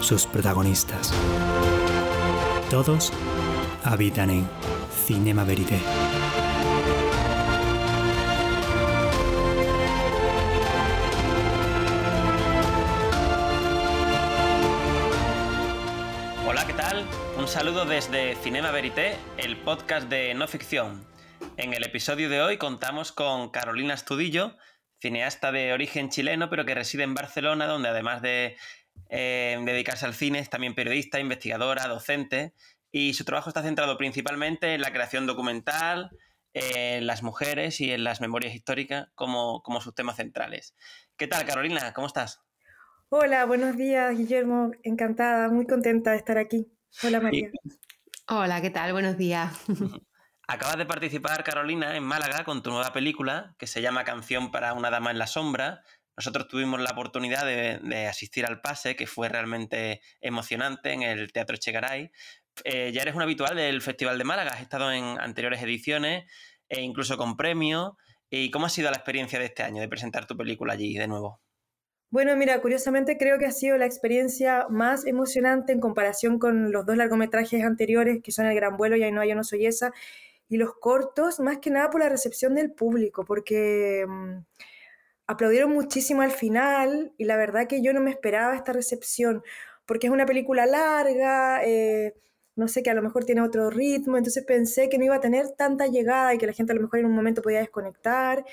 sus protagonistas. Todos habitan en Cinema Verité. Hola, ¿qué tal? Un saludo desde Cinema Verité, el podcast de no ficción. En el episodio de hoy contamos con Carolina Estudillo, cineasta de origen chileno, pero que reside en Barcelona, donde además de eh, dedicarse al cine es también periodista, investigadora, docente, y su trabajo está centrado principalmente en la creación documental, en las mujeres y en las memorias históricas como, como sus temas centrales. ¿Qué tal, Carolina? ¿Cómo estás? Hola, buenos días, Guillermo. Encantada, muy contenta de estar aquí. Hola, María. Hola, ¿qué tal? Buenos días. Acabas de participar, Carolina, en Málaga con tu nueva película que se llama Canción para una dama en la sombra. Nosotros tuvimos la oportunidad de, asistir al pase, que fue realmente emocionante en el Teatro Chegaray. Eh, ya eres un habitual del Festival de Málaga, has estado en anteriores ediciones e incluso con premios. ¿Y cómo ha sido la experiencia de este año de presentar tu película allí de nuevo? Bueno, mira, curiosamente creo que ha sido la experiencia más emocionante en comparación con los dos largometrajes anteriores, que son El Gran Vuelo y Ahí no hay no soy esa, y los cortos, más que nada por la recepción del público, porque mmm, aplaudieron muchísimo al final y la verdad que yo no me esperaba esta recepción, porque es una película larga, eh, no sé, que a lo mejor tiene otro ritmo, entonces pensé que no iba a tener tanta llegada y que la gente a lo mejor en un momento podía desconectar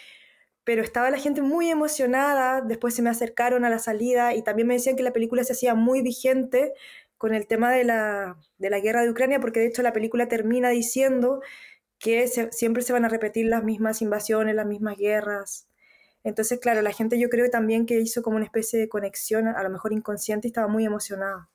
pero estaba la gente muy emocionada, después se me acercaron a la salida y también me decían que la película se hacía muy vigente con el tema de la, de la guerra de Ucrania, porque de hecho la película termina diciendo que siempre se van a repetir las mismas invasiones, las mismas guerras. Entonces, claro, la gente yo creo también que hizo como una especie de conexión, a lo mejor inconsciente, y estaba muy emocionada.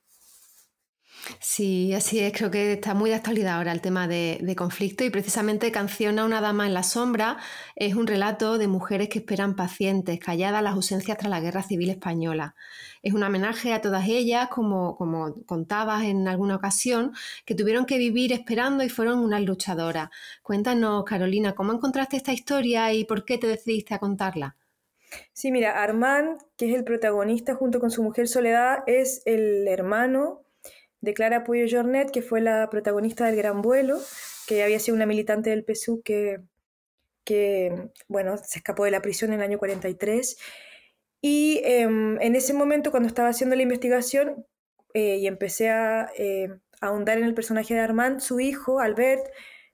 Sí, así es, creo que está muy de actualidad ahora el tema de, de, conflicto y precisamente Canción a una dama en la sombra es un relato de mujeres que esperan pacientes, calladas las ausencias tras la guerra civil española. Es un homenaje a todas ellas, como, como contabas en alguna ocasión, que tuvieron que vivir esperando y fueron unas luchadoras. Cuéntanos, Carolina, ¿cómo encontraste esta historia y por qué te decidiste a contarla? Sí, mira, Armand, que es el protagonista junto con su mujer Soledad, es el hermano de Clara Puyo Jornet, que fue la protagonista del Gran Vuelo, que había sido una militante del PSU que, que bueno, se escapó de la prisión en el año 43. Y eh, en ese momento, cuando estaba haciendo la investigación eh, y empecé a eh, ahondar en el personaje de Armand, su hijo, Albert,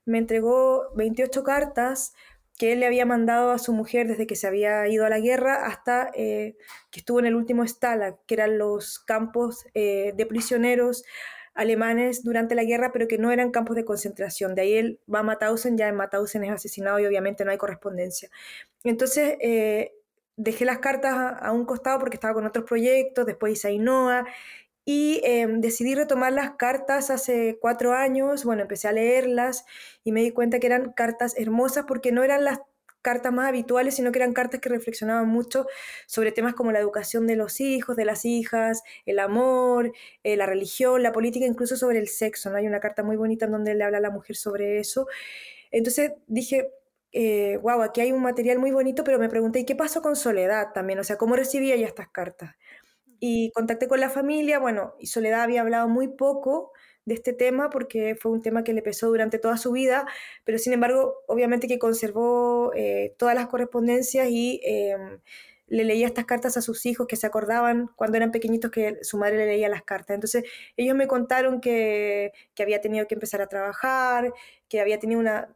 me entregó 28 cartas que él le había mandado a su mujer desde que se había ido a la guerra hasta eh, que estuvo en el último Stalag, que eran los campos eh, de prisioneros alemanes durante la guerra, pero que no eran campos de concentración. De ahí él va a Mauthausen, ya en Mauthausen es asesinado y obviamente no hay correspondencia. Entonces eh, dejé las cartas a, un costado porque estaba con otros proyectos, después hice Ainhoa y eh, decidí retomar las cartas hace cuatro años, bueno, empecé a leerlas y me di cuenta que eran cartas hermosas porque no eran las cartas más habituales, sino que eran cartas que reflexionaban mucho sobre temas como la educación de los hijos, de las hijas, el amor, eh, la religión, la política, incluso sobre el sexo. ¿no? Hay una carta muy bonita en donde le habla a la mujer sobre eso. Entonces dije, eh, wow, aquí hay un material muy bonito, pero me pregunté, ¿y qué pasó con Soledad también? O sea, ¿cómo recibía ella estas cartas? Y contacté con la familia, bueno, y Soledad había hablado muy poco de este tema porque fue un tema que le pesó durante toda su vida, pero sin embargo, obviamente que conservó eh, todas las correspondencias y eh, le leía estas cartas a sus hijos que se acordaban cuando eran pequeñitos que su madre le leía las cartas. Entonces ellos me contaron que, que había tenido que empezar a trabajar, que había tenido una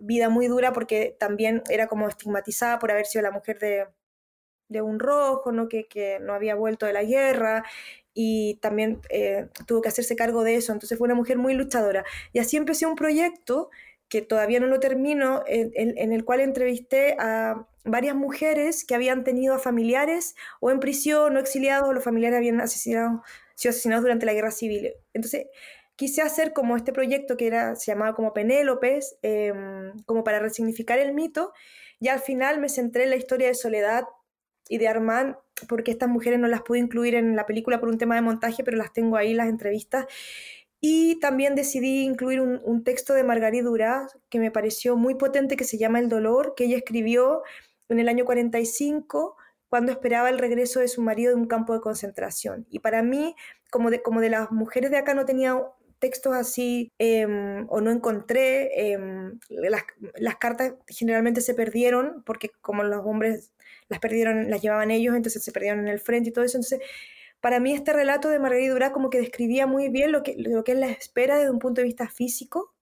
vida muy dura porque también era como estigmatizada por haber sido la mujer de, de un rojo, ¿no? Que, que, no había vuelto de la guerra y también eh, tuvo que hacerse cargo de eso. Entonces fue una mujer muy luchadora. Y así empecé un proyecto que todavía no lo termino, en, en, en, el cual entrevisté a varias mujeres que habían tenido a familiares o en prisión o exiliados, o los familiares habían asesinado, sido asesinados durante la guerra civil. Entonces, quise hacer como este proyecto que era, se llamaba como Penélopes, em, como para resignificar el mito, y al final me centré en la historia de Soledad y de Armand, porque estas mujeres no las pude incluir en la película por un tema de montaje, pero las tengo ahí, las entrevistas. Y también decidí incluir un, texto de Margarita Duras que me pareció muy potente, que se llama El dolor, que ella escribió en el año 45 cuando esperaba el regreso de su marido de un campo de concentración. Y para mí, como de, como de las mujeres de acá no tenía textos así em, o no encontré, em, las, las, cartas generalmente se perdieron porque como los hombres las perdieron, las llevaban ellos, entonces se perdieron en el frente y todo eso. Entonces, para mí este relato de Margarita Durá como que describía muy bien lo que, lo que es la espera desde un punto de vista físico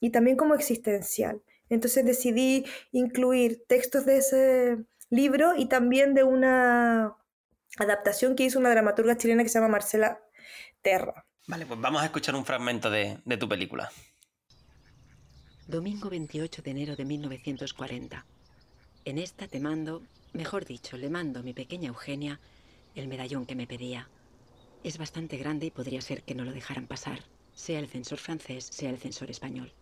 y también como existencial. Entonces decidí incluir textos de ese libro y también de una adaptación que hizo una dramaturga chilena que se llama Marcela Terra. Vale, pues vamos a escuchar un fragmento de, de tu película. Domingo 28 de enero de 1940. En esta te mando, mejor dicho, le mando a mi pequeña Eugenia el medallón que me pedía. Es bastante grande y podría ser que no lo dejaran pasar, sea el censor francés, sea el censor español.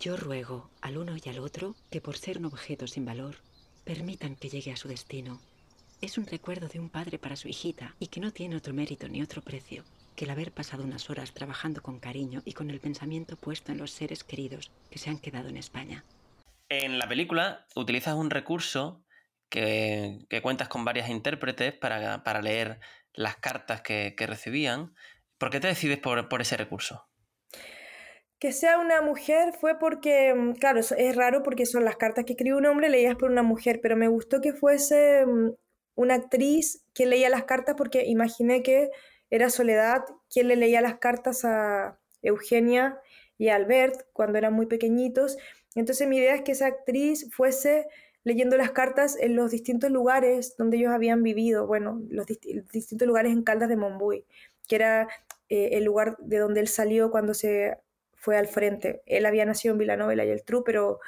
Yo ruego al uno y al otro que por ser un objeto sin valor, permitan que llegue a su destino. Es un recuerdo de un padre para su hijita y que no tiene otro mérito ni otro precio que el haber pasado unas horas trabajando con cariño y con el pensamiento puesto en los seres queridos que se han quedado en España. En la película utilizas un recurso que, cuentas con varias intérpretes para, leer las cartas que, recibían. ¿Por qué te decides por, por ese recurso? Que sea una mujer fue porque, mm, claro, es raro porque son las cartas que escribe un hombre leídas por una mujer, pero me gustó que fuese mm, una actriz que leía las cartas porque imaginé que era Soledad quien le leía las cartas a Eugenia y a Albert cuando eran muy pequeñitos. Entonces mi idea es que esa actriz fuese leyendo las cartas en los distintos lugares donde ellos habían vivido, bueno, los distintos lugares en Caldas de Monbuy, que era eh, el lugar de donde él salió cuando se fue al frente. Él había nacido en Villanova y el Tru, pero,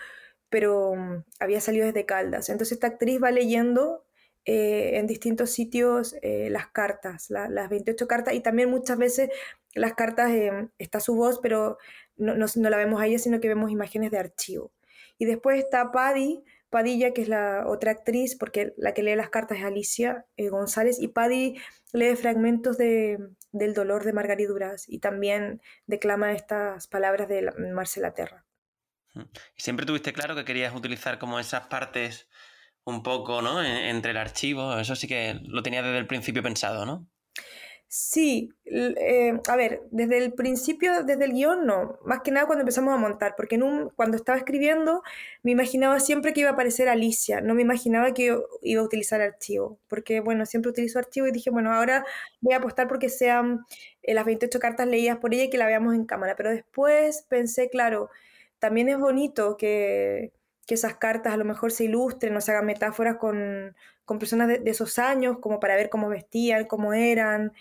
pero mm, había salido desde Caldas. Entonces esta actriz va leyendo eh, en distintos sitios eh, las cartas, las 28 cartas, y también muchas veces las cartas está su voz, pero no, no, la vemos a ella, sino que vemos imágenes de archivo. Y después está Paddy, Padilla, que es la otra actriz, porque la que lee las cartas es Alicia eh, González, y Paddy lee fragmentos de, del dolor de Margarita Duras y también declama estas palabras de Marcela Terra. ¿Y siempre tuviste claro que querías utilizar como esas partes un poco, ¿no? entre el archivo, eso sí que lo tenía desde el principio pensado, ¿no? Sí, eh, a ver, desde el principio, desde el guion no, más que nada cuando empezamos a montar, porque en un, cuando estaba escribiendo me imaginaba siempre que iba a aparecer Alicia, no me imaginaba que iba a utilizar archivo, porque bueno, siempre utilizo archivo y dije, bueno, ahora voy a apostar porque sean eh, las 28 cartas leídas por ella y que la veamos en cámara, pero después pensé, claro, también es bonito que, que esas cartas a lo mejor se ilustren o se hagan metáforas con, con personas de, esos años, como para ver cómo vestían, cómo eran,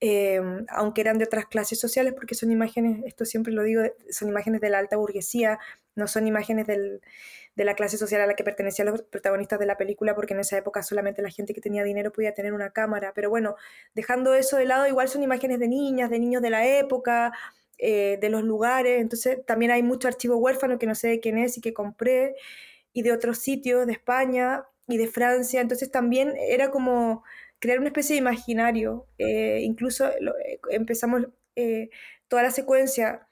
em, aunque eran de otras clases sociales, porque son imágenes, esto siempre lo digo, son imágenes de la alta burguesía, no son imágenes de la clase social a la que pertenecían los protagonistas de la película, porque en esa época solamente la gente que tenía dinero podía tener una cámara. Pero bueno, dejando eso de lado, igual son imágenes de niñas, de niños de la época, eh, de los lugares, entonces también hay mucho archivo huérfano que no sé de quién es y que compré, y de otros sitios de España, y de Francia, entonces también era como crear una especie de imaginario, eh, incluso eh, empezamos toda la secuencia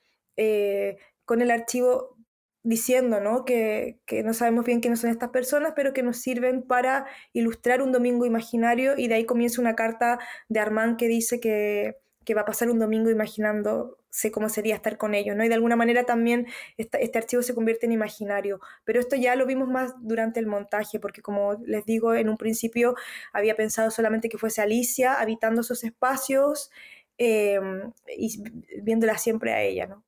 con el archivo diciendo ¿no? Que, que, no sabemos bien quiénes son estas personas, pero que nos sirven para ilustrar un domingo imaginario y de ahí comienza una carta de Armand que dice que, que va a pasar un domingo imaginándose cómo sería estar con ellos, ¿no? Y de alguna manera también este archivo se convierte en imaginario. Pero esto ya lo vimos más durante el montaje, porque como les digo, en un principio había pensado solamente que fuese Alicia habitando esos espacios em, y viéndola siempre a ella, ¿no?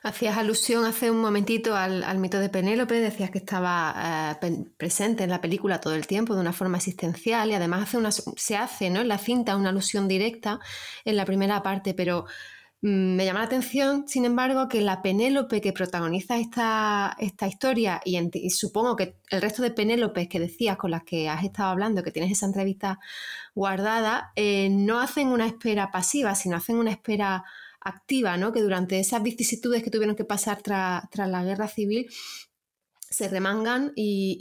Hacías alusión hace un momentito al, mito de Penélope, decías que estaba eh, presente en la película todo el tiempo de una forma existencial y además hace una, se hace ¿no? en la cinta una alusión directa en la primera parte, pero me llama la atención, sin embargo, que la Penélope que protagoniza esta, esta historia, y, supongo que el resto de Penélopes que decías con las que has estado hablando, que tienes esa entrevista guardada, eh, no hacen una espera pasiva, sino hacen una espera activa, ¿no? Que durante esas vicisitudes que tuvieron que pasar tras la guerra civil, se remangan y,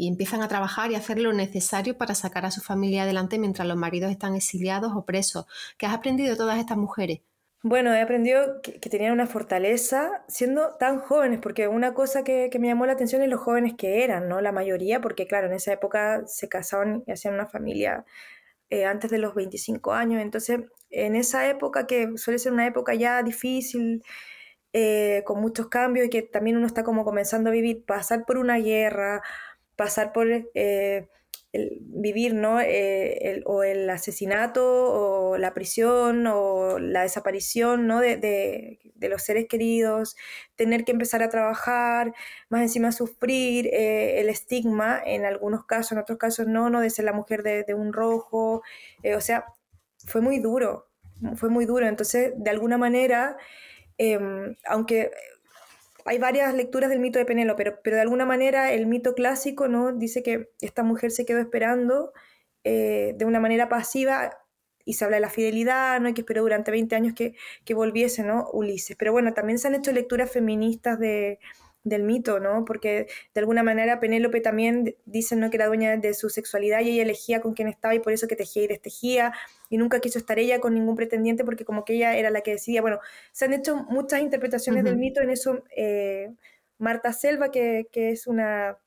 y, empiezan a trabajar y hacer lo necesario para sacar a su familia adelante mientras los maridos están exiliados o presos. ¿Qué has aprendido de todas estas mujeres? Bueno, he aprendido que, tenían una fortaleza siendo tan jóvenes, porque una cosa que, me llamó la atención es los jóvenes que eran, ¿no? La mayoría, porque claro, en esa época se casaban y hacían una familia eh, antes de los 25 años, entonces en esa época que suele ser una época ya difícil, eh, con muchos cambios y que también uno está como comenzando a vivir, pasar por una guerra, pasar por... Eh, vivir, ¿no? Eh, o el asesinato, o la prisión, o la desaparición, ¿no? De, de, los seres queridos, tener que empezar a trabajar, más encima sufrir eh, el estigma, en algunos casos, en otros casos no, ¿no? De ser la mujer de, un rojo, eh, o sea, fue muy duro, fue muy duro. Entonces, de alguna manera, em, aunque hay varias lecturas del mito de Penélope, pero, pero de alguna manera el mito clásico ¿no? dice que esta mujer se quedó esperando eh, de una manera pasiva y se habla de la fidelidad, ¿no? y que esperó durante 20 años que, que volviese ¿no? Ulises. Pero bueno, también se han hecho lecturas feministas de, del mito, ¿no? Porque de alguna manera Penélope también dicen ¿no? que era dueña de su sexualidad y ella elegía con quién estaba y por eso que tejía y destejía y nunca quiso estar ella con ningún pretendiente porque como que ella era la que decidía. Bueno, se han hecho muchas interpretaciones del mito en eso. Eh, Marta Selva, que, que, es una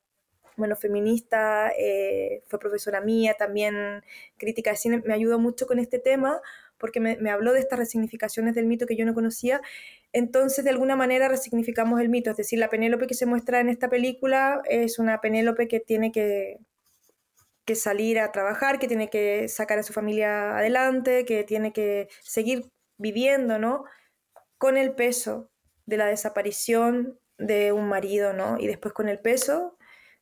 bueno, feminista, eh, fue profesora mía, también crítica de cine, me ayudó mucho con este tema porque me, me habló de estas resignificaciones del mito que yo no conocía entonces, de alguna manera, resignificamos el mito. Es decir, la Penélope que se muestra en esta película es una Penélope que tiene que, que salir a trabajar, que tiene que sacar a su familia adelante, que tiene que seguir viviendo, ¿no? Con el peso de la desaparición de un marido, ¿no? Y después con el peso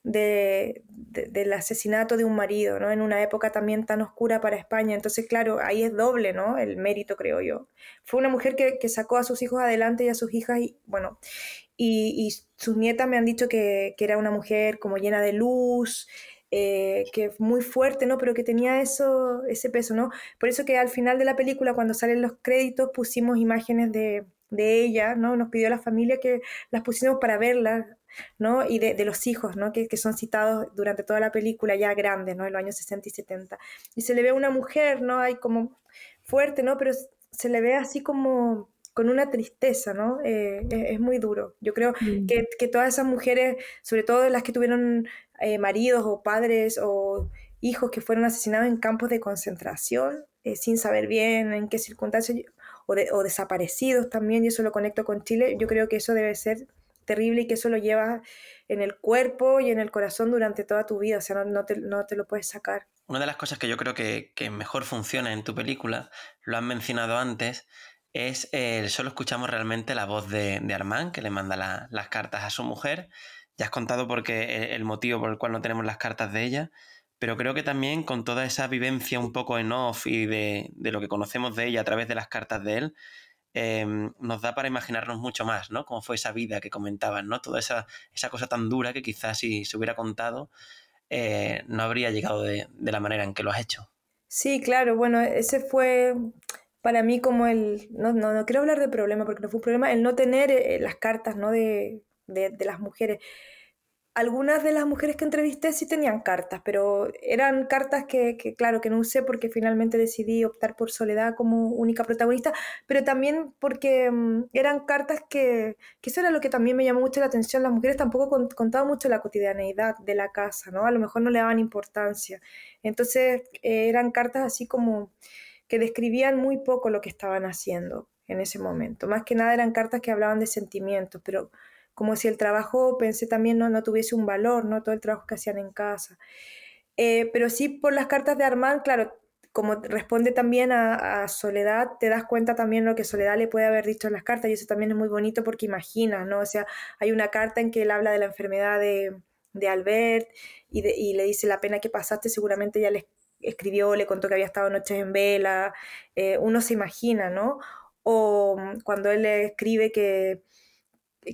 de, del asesinato de un marido, ¿no? En una época también tan oscura para España. Entonces, claro, ahí es doble, ¿no? El mérito, creo yo. Fue una mujer que, sacó a sus hijos adelante y a sus hijas, y bueno, y, sus nietas me han dicho que, era una mujer como llena de luz, eh, que muy fuerte, ¿no? Pero que tenía eso, ese peso, ¿no? Por eso que al final de la película, cuando salen los créditos, pusimos imágenes de, de ella, ¿no? Nos pidió la familia que las pusiéramos para verlas, ¿no? Y de, los hijos, ¿no? Que, son citados durante toda la película ya grandes, ¿no? En los años 60 y 70. Y se le ve a una mujer, ¿no? Hay como fuerte, ¿no? Pero se le ve así como con una tristeza, ¿no? Eh, es, muy duro. Yo creo mm. que, todas esas mujeres, sobre todo las que tuvieron eh, maridos o padres o hijos que fueron asesinados en campos de concentración, eh, sin saber bien en qué circunstancias, o, o desaparecidos también, y eso lo conecto con Chile, yo creo que eso debe ser terrible y que eso lo llevas en el cuerpo y en el corazón durante toda tu vida, o sea, no, te, lo puedes sacar. Una de las cosas que yo creo que, mejor funciona en tu película, lo han mencionado antes, es el solo escuchamos realmente la voz de, de Armand, que le manda las cartas a su mujer. Ya has contado porque el motivo por el cual no tenemos las cartas de ella, pero creo que también con toda esa vivencia un poco en off y de, de lo que conocemos de ella a través de las cartas de él, Em, nos da para imaginarnos mucho más, ¿no? Cómo fue esa vida que comentaban, ¿no? Toda esa, esa cosa tan dura que quizás si se hubiera contado eh, no habría llegado de, la manera en que lo has hecho. Sí, claro, bueno, ese fue para mí como el, no, no, no quiero hablar de problema porque no fue un problema, el no tener eh, las cartas, ¿no? De, de, de las mujeres algunas de las mujeres que entrevisté sí tenían cartas, pero eran cartas que, claro, que no usé porque finalmente decidí optar por Soledad como única protagonista, pero también porque mm, eran cartas que, eso era lo que también me llamó mucho la atención, las mujeres tampoco contaban mucho la cotidianeidad de la casa, ¿no? A lo mejor no le daban importancia. Entonces eh, eran cartas así como que describían muy poco lo que estaban haciendo en ese momento. Más que nada eran cartas que hablaban de sentimientos, pero como si el trabajo, pensé también, no, no tuviese un valor, ¿no? Todo el trabajo que hacían en casa. Eh, pero sí por las cartas de Armand, claro, como responde también a, Soledad, te das cuenta también lo que Soledad le puede haber dicho en las cartas, y eso también es muy bonito porque imagina, ¿no? O sea, hay una carta en que él habla de la enfermedad de, de Albert y, le dice la pena que pasaste, seguramente ya le escribió, le contó que había estado noches en vela, eh, uno se imagina, ¿no? o mm, cuando él escribe que,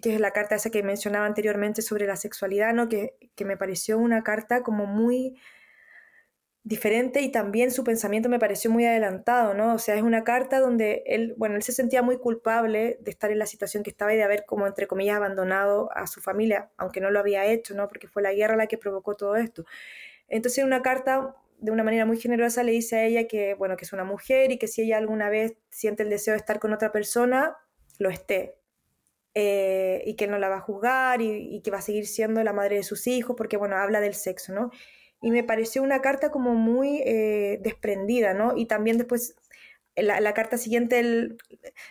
que es la carta esa que mencionaba anteriormente sobre la sexualidad, ¿no? que, que me pareció una carta como muy diferente y también su pensamiento me pareció muy adelantado, ¿no? O sea, es una carta donde él, bueno, él se sentía muy culpable de estar en la situación que estaba y de haber como entre comillas abandonado a su familia, aunque no lo había hecho, ¿no? Porque fue la guerra la que provocó todo esto. Entonces, en una carta de una manera muy generosa le dice a ella que, bueno, que es una mujer y que si ella alguna vez siente el deseo de estar con otra persona, lo esté. Eh, y que no la va a juzgar y, y que va a seguir siendo la madre de sus hijos, porque, bueno, habla del sexo, ¿no? y me pareció una carta como muy eh, desprendida, ¿no? Y también después, la, la, carta siguiente, él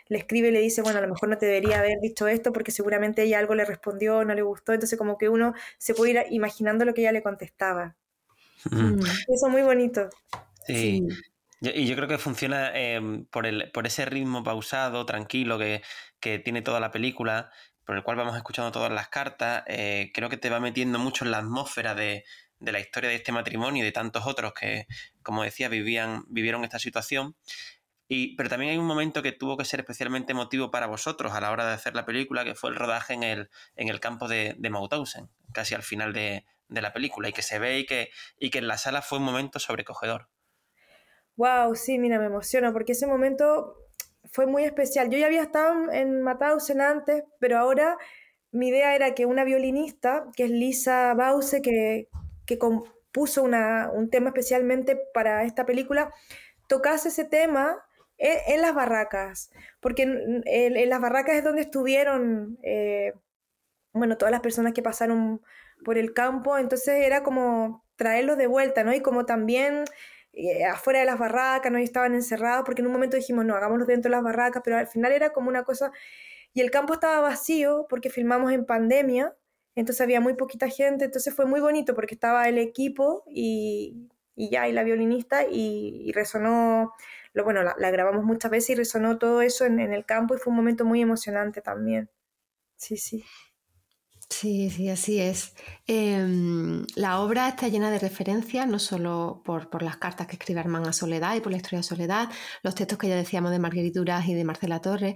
le escribe y le dice, bueno, a lo mejor no te debería haber dicho esto porque seguramente ella algo le respondió, no le gustó, entonces como que uno se puede ir imaginando lo que ella le contestaba. Mm. Eso es muy bonito. Sí. Y yo creo que funciona em, por, el, por ese ritmo pausado, tranquilo que, que tiene toda la película, por el cual vamos escuchando todas las cartas, eh, creo que te va metiendo mucho en la atmósfera de, de la historia de este matrimonio y de tantos otros que, como decía, vivían, vivieron esta situación. Y, pero también hay un momento que tuvo que ser especialmente emotivo para vosotros a la hora de hacer la película, que fue el rodaje en el, en el campo de, de Mauthausen, casi al final de, de, la película, y que se ve y que, y que en la sala fue un momento sobrecogedor. Wow, sí, mira, me emociona, porque ese momento fue muy especial. Yo ya había estado en Mauthausen antes, pero ahora mi idea era que una violinista, que es Lisa Bause, que, que compuso un tema especialmente para esta película, tocase ese tema en, las barracas, porque en, las barracas es donde estuvieron, eh, bueno, todas las personas que pasaron por el campo, entonces era como traerlos de vuelta, ¿no? Y como también eh, afuera de las barracas, ¿no? Estaban encerrados, porque en un momento dijimos, no, hagámoslo dentro de las barracas, pero al final era como una cosa, y el campo estaba vacío porque filmamos en pandemia, entonces había muy poquita gente, entonces fue muy bonito porque estaba el equipo y, y ya, y la violinista, y, resonó, lo, bueno, la, grabamos muchas veces y resonó todo eso en, en el campo y fue un momento muy emocionante también. Sí, sí. Sí, sí, así es. Em, la obra está llena de referencias, no solo por, por, las cartas que escribe Armand a Soledad y por la historia de Soledad, los textos que ya decíamos de Marguerite Duras y de Marcela Torres,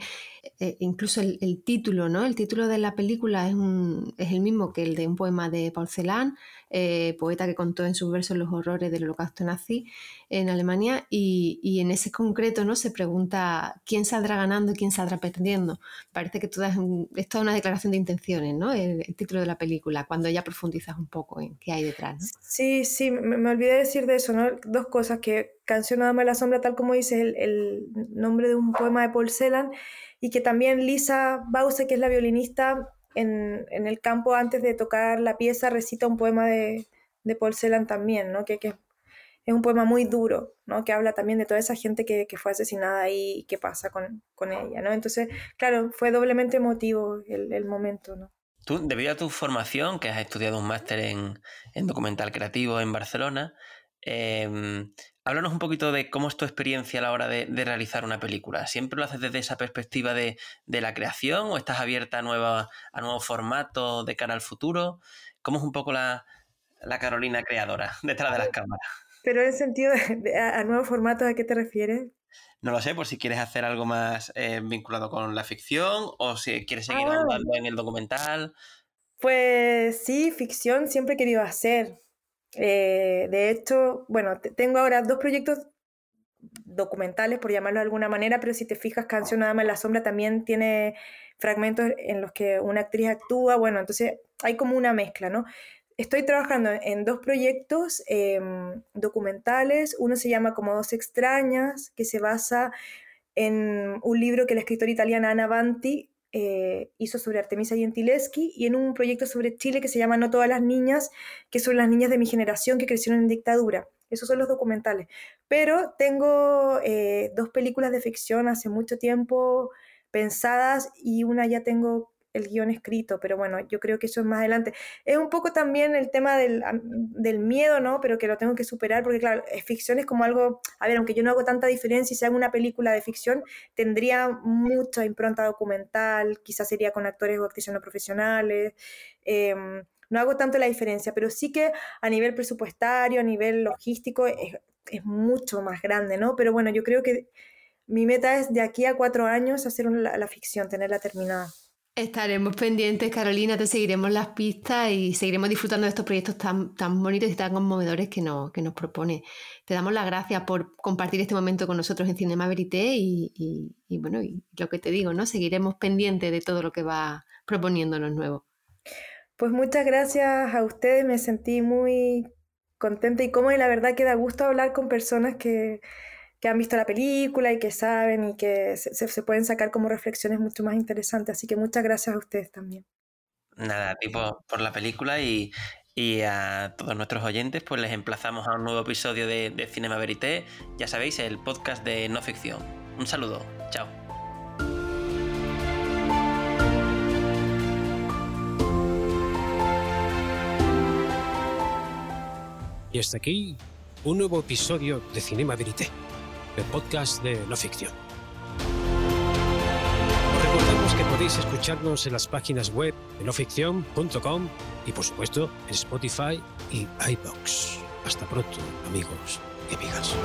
eh, incluso el, el, título, ¿no? El título de la película es, un, es, el mismo que el de un poema de Paul Celan, eh, poeta que contó en sus versos los horrores del holocausto nazi en Alemania, y, y, en ese concreto ¿no? se pregunta quién saldrá ganando y quién saldrá perdiendo. Parece que toda es, es, toda una declaración de intenciones, ¿no? El, el, título de la película, cuando ya profundizas un poco en qué hay detrás. ¿no? Sí, sí, me, me, olvidé decir de eso, ¿no? Dos cosas, que Canción Dama de la Sombra, tal como dices, el, el nombre de un poema de Paul Celan, y que también Lisa Bause, que es la violinista, en, en, el campo antes de tocar la pieza recita un poema de, de Paul Celan también, ¿no? que, que, es un poema muy duro, ¿no? que habla también de toda esa gente que, que fue asesinada y qué pasa con, con, ella. ¿no? Entonces, claro, fue doblemente emotivo el, el momento. ¿no? Tú, debido a tu formación, que has estudiado un máster en, en documental creativo en Barcelona, eh, háblanos un poquito de cómo es tu experiencia a la hora de, de, realizar una película. ¿Siempre lo haces desde esa perspectiva de, de la creación o estás abierta a, nueva, a nuevos formatos de cara al futuro? ¿Cómo es un poco la, la Carolina creadora detrás de las cámaras? Pero en el sentido de, a, a, nuevos formatos, ¿a qué te refieres? No lo sé, por si quieres hacer algo más eh, vinculado con la ficción o si quieres seguir ah, ahondando en el documental. Pues sí, ficción siempre he querido hacer. Eh, de hecho, bueno, tengo ahora dos proyectos documentales, por llamarlo de alguna manera, pero si te fijas, Canción Nada más en la Sombra también tiene fragmentos en los que una actriz actúa, bueno, entonces hay como una mezcla, ¿no? Estoy trabajando en dos proyectos eh, documentales, uno se llama Como dos extrañas, que se basa en un libro que la escritora italiana Anna Banti eh, hizo sobre Artemisa Gentileschi y en un proyecto sobre Chile que se llama No todas las niñas, que son las niñas de mi generación que crecieron en dictadura. Esos son los documentales. Pero tengo eh, dos películas de ficción hace mucho tiempo pensadas y una ya tengo el guion escrito, pero bueno, yo creo que eso es más adelante. Es un poco también el tema del, del, miedo, ¿no? Pero que lo tengo que superar, porque claro, ficción es como algo, a ver, aunque yo no hago tanta diferencia, si hago una película de ficción, tendría mucha impronta documental, quizás sería con actores o actrices no profesionales. Eh, no hago tanto la diferencia, pero sí que a nivel presupuestario, a nivel logístico, es, es mucho más grande, ¿no? Pero bueno, yo creo que mi meta es de aquí a cuatro años hacer la ficción, tenerla terminada. Estaremos pendientes, Carolina, te seguiremos las pistas y seguiremos disfrutando de estos proyectos tan, tan bonitos y tan conmovedores que nos, que nos propone. Te damos las gracias por compartir este momento con nosotros en Cinema Verité y, bueno, y lo que te digo, ¿no? Seguiremos pendientes de todo lo que va proponiéndonos nuevo. Pues muchas gracias a ustedes, me sentí muy contenta y cómoda y la verdad que da gusto hablar con personas que, que han visto la película y que saben y que se, se, pueden sacar como reflexiones mucho más interesantes. Así que muchas gracias a ustedes también. Nada, tipo por la película y, y a todos nuestros oyentes, pues les emplazamos a un nuevo episodio de, de Cinema Verité, ya sabéis, el podcast de no ficción. Un saludo, chao. Y hasta aquí un nuevo episodio de Cinema Verité el podcast de no ficción. Os recordamos que podéis escucharnos en las páginas web de noficción.com y por supuesto en Spotify y iBox. Hasta pronto, amigos y amigas.